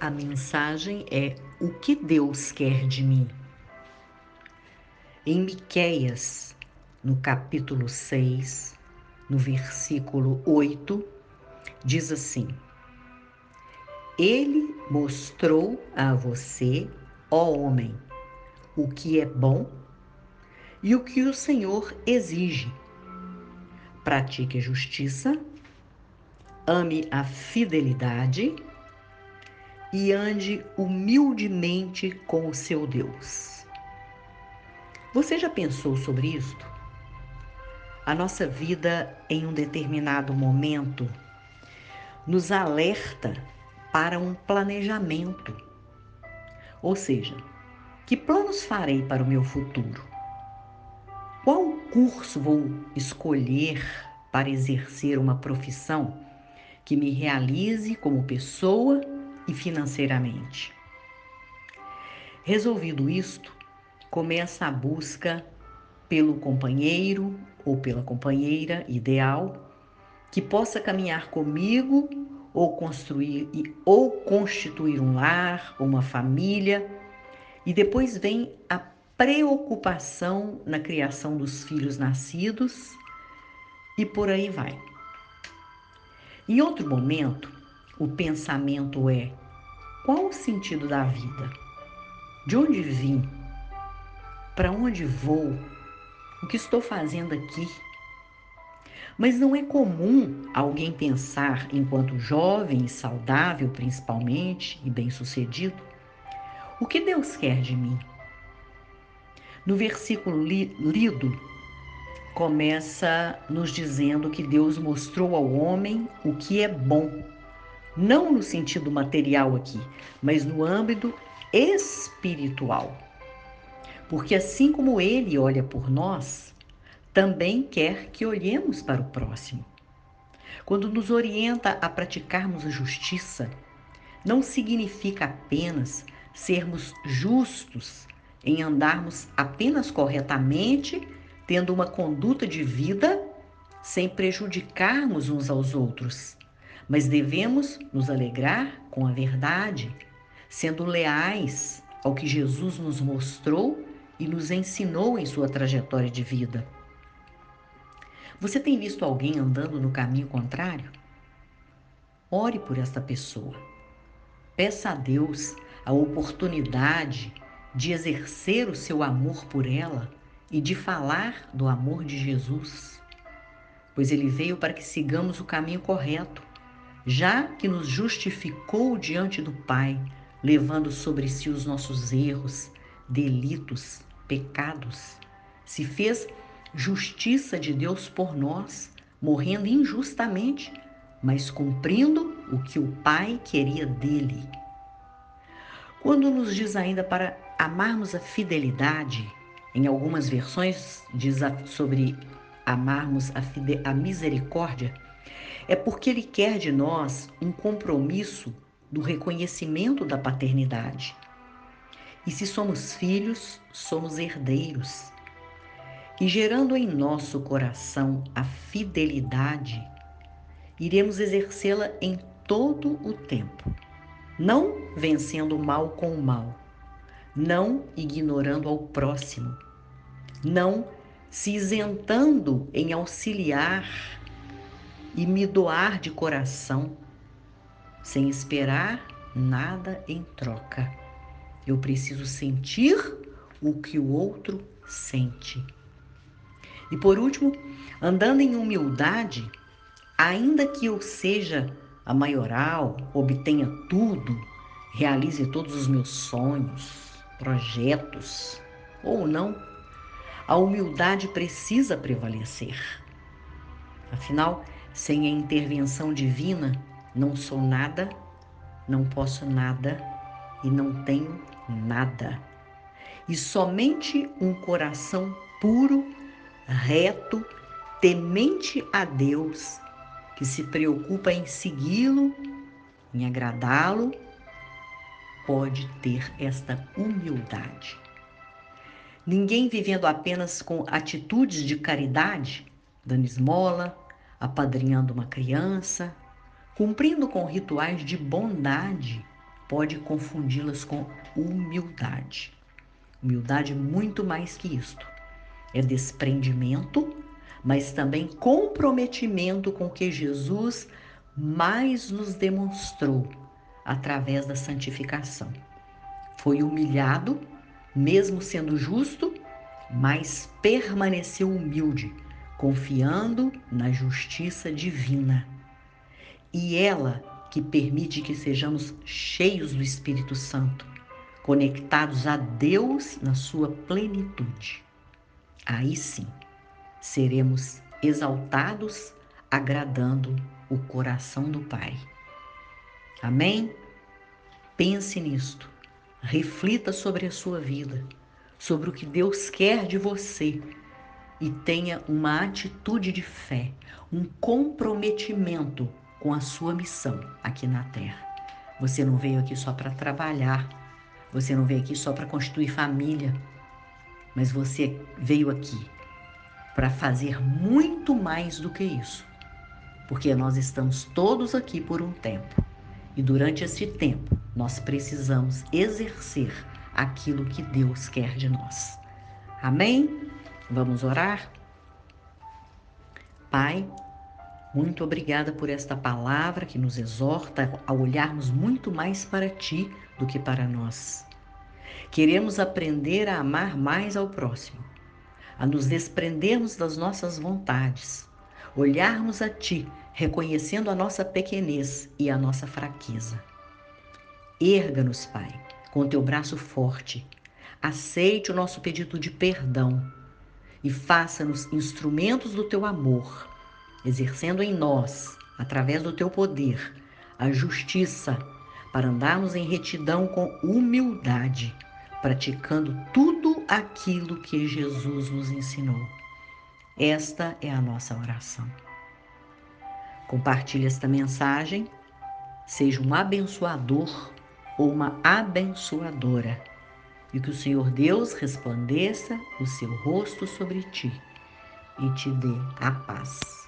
a mensagem é o que Deus quer de mim. Em Miqueias, no capítulo 6, no versículo 8, diz assim: Ele mostrou a você, ó homem, o que é bom e o que o Senhor exige. Pratique a justiça, ame a fidelidade e ande humildemente com o seu Deus. Você já pensou sobre isto? A nossa vida, em um determinado momento, nos alerta para um planejamento. Ou seja, que planos farei para o meu futuro? Qual curso vou escolher para exercer uma profissão que me realize como pessoa e financeiramente? Resolvido isto, começa a busca pelo companheiro ou pela companheira ideal que possa caminhar comigo ou construir ou constituir um lar, uma família, e depois vem a preocupação na criação dos filhos nascidos e por aí vai. Em outro momento, o pensamento é: qual o sentido da vida? De onde vim? Para onde vou? O que estou fazendo aqui? Mas não é comum alguém pensar, enquanto jovem saudável, principalmente, e bem-sucedido, o que Deus quer de mim? No versículo li lido, começa nos dizendo que Deus mostrou ao homem o que é bom, não no sentido material aqui, mas no âmbito espiritual. Porque assim como ele olha por nós, também quer que olhemos para o próximo. Quando nos orienta a praticarmos a justiça, não significa apenas sermos justos em andarmos apenas corretamente, tendo uma conduta de vida sem prejudicarmos uns aos outros, mas devemos nos alegrar com a verdade, sendo leais ao que Jesus nos mostrou e nos ensinou em sua trajetória de vida. Você tem visto alguém andando no caminho contrário? Ore por esta pessoa. Peça a Deus a oportunidade de exercer o seu amor por ela e de falar do amor de Jesus, pois ele veio para que sigamos o caminho correto, já que nos justificou diante do Pai, levando sobre si os nossos erros, delitos, pecados. Se fez justiça de Deus por nós, morrendo injustamente, mas cumprindo o que o Pai queria dele. Quando nos diz ainda para amarmos a fidelidade, em algumas versões diz sobre amarmos a, a misericórdia, é porque ele quer de nós um compromisso do reconhecimento da paternidade. E se somos filhos, somos herdeiros. E gerando em nosso coração a fidelidade, iremos exercê-la em todo o tempo, não vencendo o mal com o mal, não ignorando ao próximo, não se isentando em auxiliar e me doar de coração, sem esperar nada em troca. Eu preciso sentir o que o outro sente. E por último, andando em humildade, ainda que eu seja a maioral, obtenha tudo, realize todos os meus sonhos, projetos ou não, a humildade precisa prevalecer. Afinal, sem a intervenção divina, não sou nada, não posso nada e não tenho nada. E somente um coração puro, reto, temente a Deus, que se preocupa em segui-lo, em agradá-lo pode ter esta humildade. Ninguém vivendo apenas com atitudes de caridade, dando esmola, apadrinhando uma criança, cumprindo com rituais de bondade pode confundi-las com humildade. Humildade é muito mais que isto. É desprendimento, mas também comprometimento com o que Jesus mais nos demonstrou através da santificação. Foi humilhado, mesmo sendo justo, mas permaneceu humilde, confiando na justiça divina. E ela que permite que sejamos cheios do Espírito Santo, conectados a Deus na sua plenitude. Aí sim, seremos exaltados, agradando o coração do Pai. Amém? Pense nisto, reflita sobre a sua vida, sobre o que Deus quer de você e tenha uma atitude de fé, um comprometimento com a sua missão aqui na Terra. Você não veio aqui só para trabalhar, você não veio aqui só para constituir família, mas você veio aqui para fazer muito mais do que isso. Porque nós estamos todos aqui por um tempo. E durante esse tempo, nós precisamos exercer aquilo que Deus quer de nós. Amém? Vamos orar? Pai, muito obrigada por esta palavra que nos exorta a olharmos muito mais para Ti do que para nós. Queremos aprender a amar mais ao próximo, a nos desprendermos das nossas vontades, olharmos a Ti, reconhecendo a nossa pequenez e a nossa fraqueza. Erga-nos, Pai, com teu braço forte. Aceite o nosso pedido de perdão e faça-nos instrumentos do teu amor, exercendo em nós, através do teu poder, a justiça para andarmos em retidão com humildade praticando tudo aquilo que Jesus nos ensinou. Esta é a nossa oração. Compartilhe esta mensagem, seja um abençoador ou uma abençoadora, e que o Senhor Deus resplandeça o seu rosto sobre ti e te dê a paz.